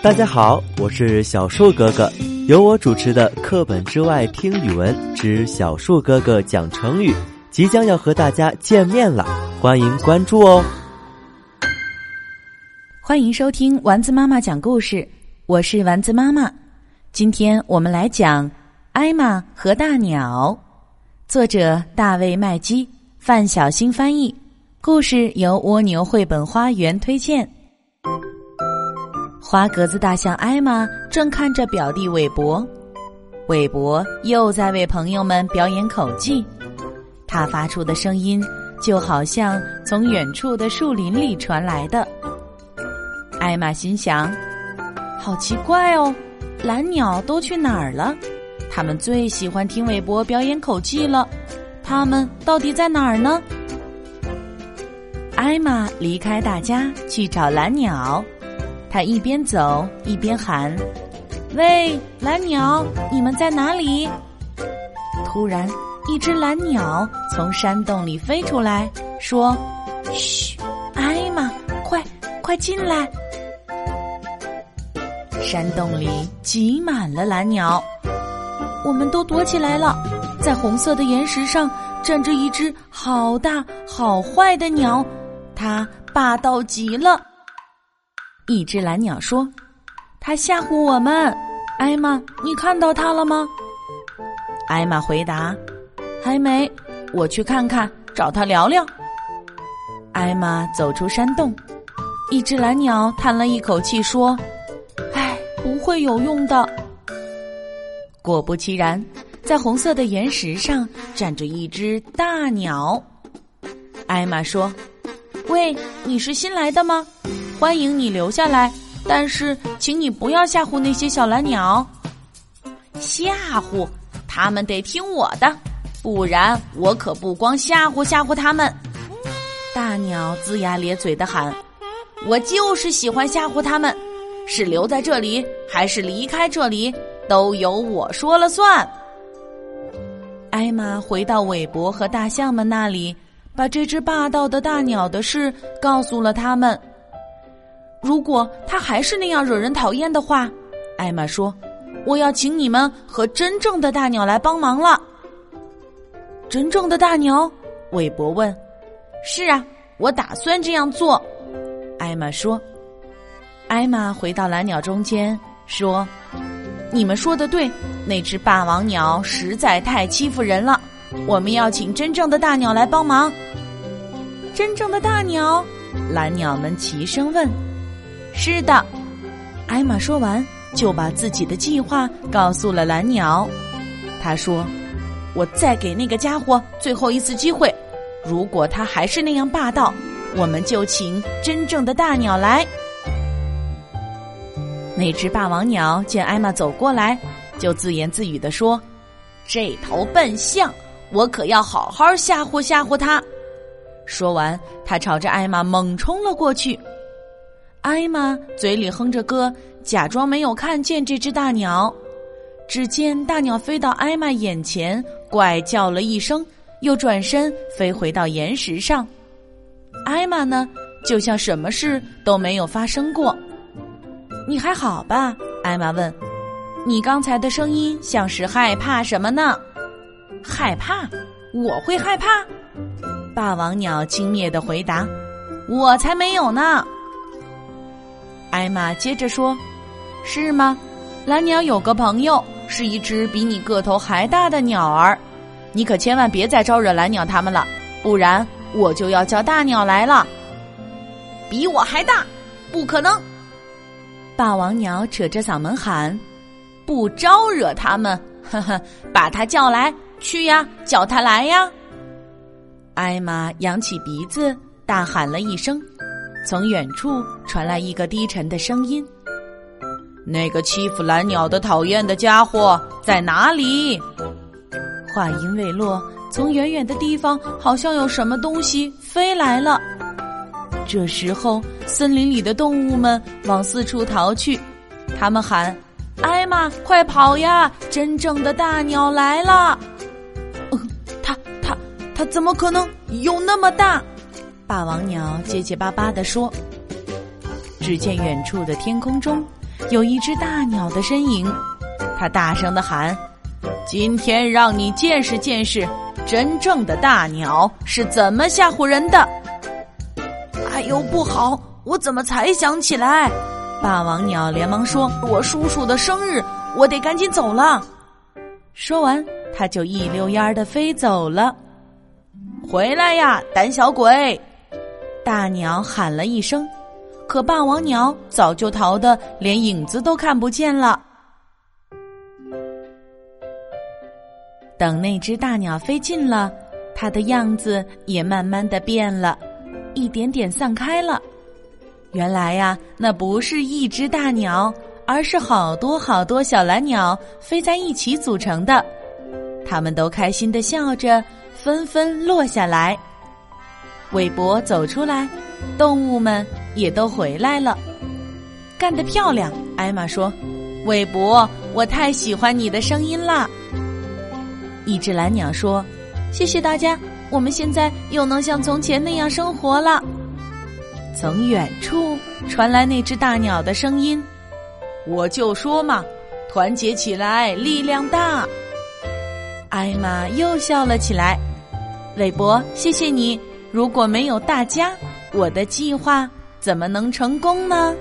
大家好，我是小树哥哥，由我主持的《课本之外听语文之小树哥哥讲成语》即将要和大家见面了，欢迎关注哦！欢迎收听丸子妈妈讲故事，我是丸子妈妈。今天我们来讲《艾玛和大鸟》，作者大卫·麦基，范小新翻译，故事由蜗牛绘本花园推荐。花格子大象艾玛正看着表弟韦伯，韦伯又在为朋友们表演口技，他发出的声音就好像从远处的树林里传来的。艾玛心想：“好奇怪哦，蓝鸟都去哪儿了？他们最喜欢听韦伯表演口技了，他们到底在哪儿呢？”艾玛离开大家去找蓝鸟。他一边走一边喊：“喂，蓝鸟，你们在哪里？”突然，一只蓝鸟从山洞里飞出来，说：“嘘，艾玛，快快进来！”山洞里挤满了蓝鸟，我们都躲起来了。在红色的岩石上站着一只好大好坏的鸟，它霸道极了。一只蓝鸟说：“它吓唬我们。”艾玛，你看到它了吗？艾玛回答：“还没，我去看看，找它聊聊。”艾玛走出山洞，一只蓝鸟叹了一口气说：“唉，不会有用的。”果不其然，在红色的岩石上站着一只大鸟。艾玛说：“喂，你是新来的吗？”欢迎你留下来，但是请你不要吓唬那些小蓝鸟。吓唬他们得听我的，不然我可不光吓唬吓唬他们。大鸟龇牙咧嘴的喊：“我就是喜欢吓唬他们，是留在这里还是离开这里，都由我说了算。”艾玛回到韦伯和大象们那里，把这只霸道的大鸟的事告诉了他们。如果他还是那样惹人讨厌的话，艾玛说：“我要请你们和真正的大鸟来帮忙了。”真正的大鸟，韦伯问：“是啊，我打算这样做。”艾玛说。艾玛回到蓝鸟中间说：“你们说的对，那只霸王鸟实在太欺负人了。我们要请真正的大鸟来帮忙。”真正的大鸟，蓝鸟们齐声问。是的，艾玛说完，就把自己的计划告诉了蓝鸟。他说：“我再给那个家伙最后一次机会，如果他还是那样霸道，我们就请真正的大鸟来。”那只霸王鸟见艾玛走过来，就自言自语的说：“这头笨象，我可要好好吓唬吓唬他。”说完，他朝着艾玛猛冲了过去。艾玛嘴里哼着歌，假装没有看见这只大鸟。只见大鸟飞到艾玛眼前，怪叫了一声，又转身飞回到岩石上。艾玛呢，就像什么事都没有发生过。你还好吧？艾玛问。你刚才的声音像是害怕什么呢？害怕？我会害怕？霸王鸟轻蔑的回答。我才没有呢。艾玛接着说：“是吗？蓝鸟有个朋友，是一只比你个头还大的鸟儿，你可千万别再招惹蓝鸟他们了，不然我就要叫大鸟来了。比我还大？不可能！”霸王鸟扯着嗓门喊：“不招惹他们，呵呵，把他叫来，去呀，叫他来呀！”艾玛扬起鼻子，大喊了一声。从远处传来一个低沉的声音：“那个欺负蓝鸟的讨厌的家伙在哪里？”话音未落，从远远的地方好像有什么东西飞来了。这时候，森林里的动物们往四处逃去，他们喊：“艾玛，快跑呀！真正的大鸟来了！”嗯，它它它怎么可能有那么大？霸王鸟结结巴巴地说：“只见远处的天空中有一只大鸟的身影。他大声的喊：“今天让你见识见识，真正的大鸟是怎么吓唬人的！”哎呦，不好！我怎么才想起来？霸王鸟连忙说：“我叔叔的生日，我得赶紧走了。”说完，他就一溜烟儿的飞走了。回来呀，胆小鬼！大鸟喊了一声，可霸王鸟早就逃得连影子都看不见了。等那只大鸟飞近了，它的样子也慢慢的变了，一点点散开了。原来呀，那不是一只大鸟，而是好多好多小蓝鸟飞在一起组成的。它们都开心的笑着，纷纷落下来。韦伯走出来，动物们也都回来了。干得漂亮，艾玛说：“韦伯，我太喜欢你的声音啦。”一只蓝鸟说：“谢谢大家，我们现在又能像从前那样生活了。”从远处传来那只大鸟的声音：“我就说嘛，团结起来，力量大。”艾玛又笑了起来。韦伯，谢谢你。如果没有大家，我的计划怎么能成功呢？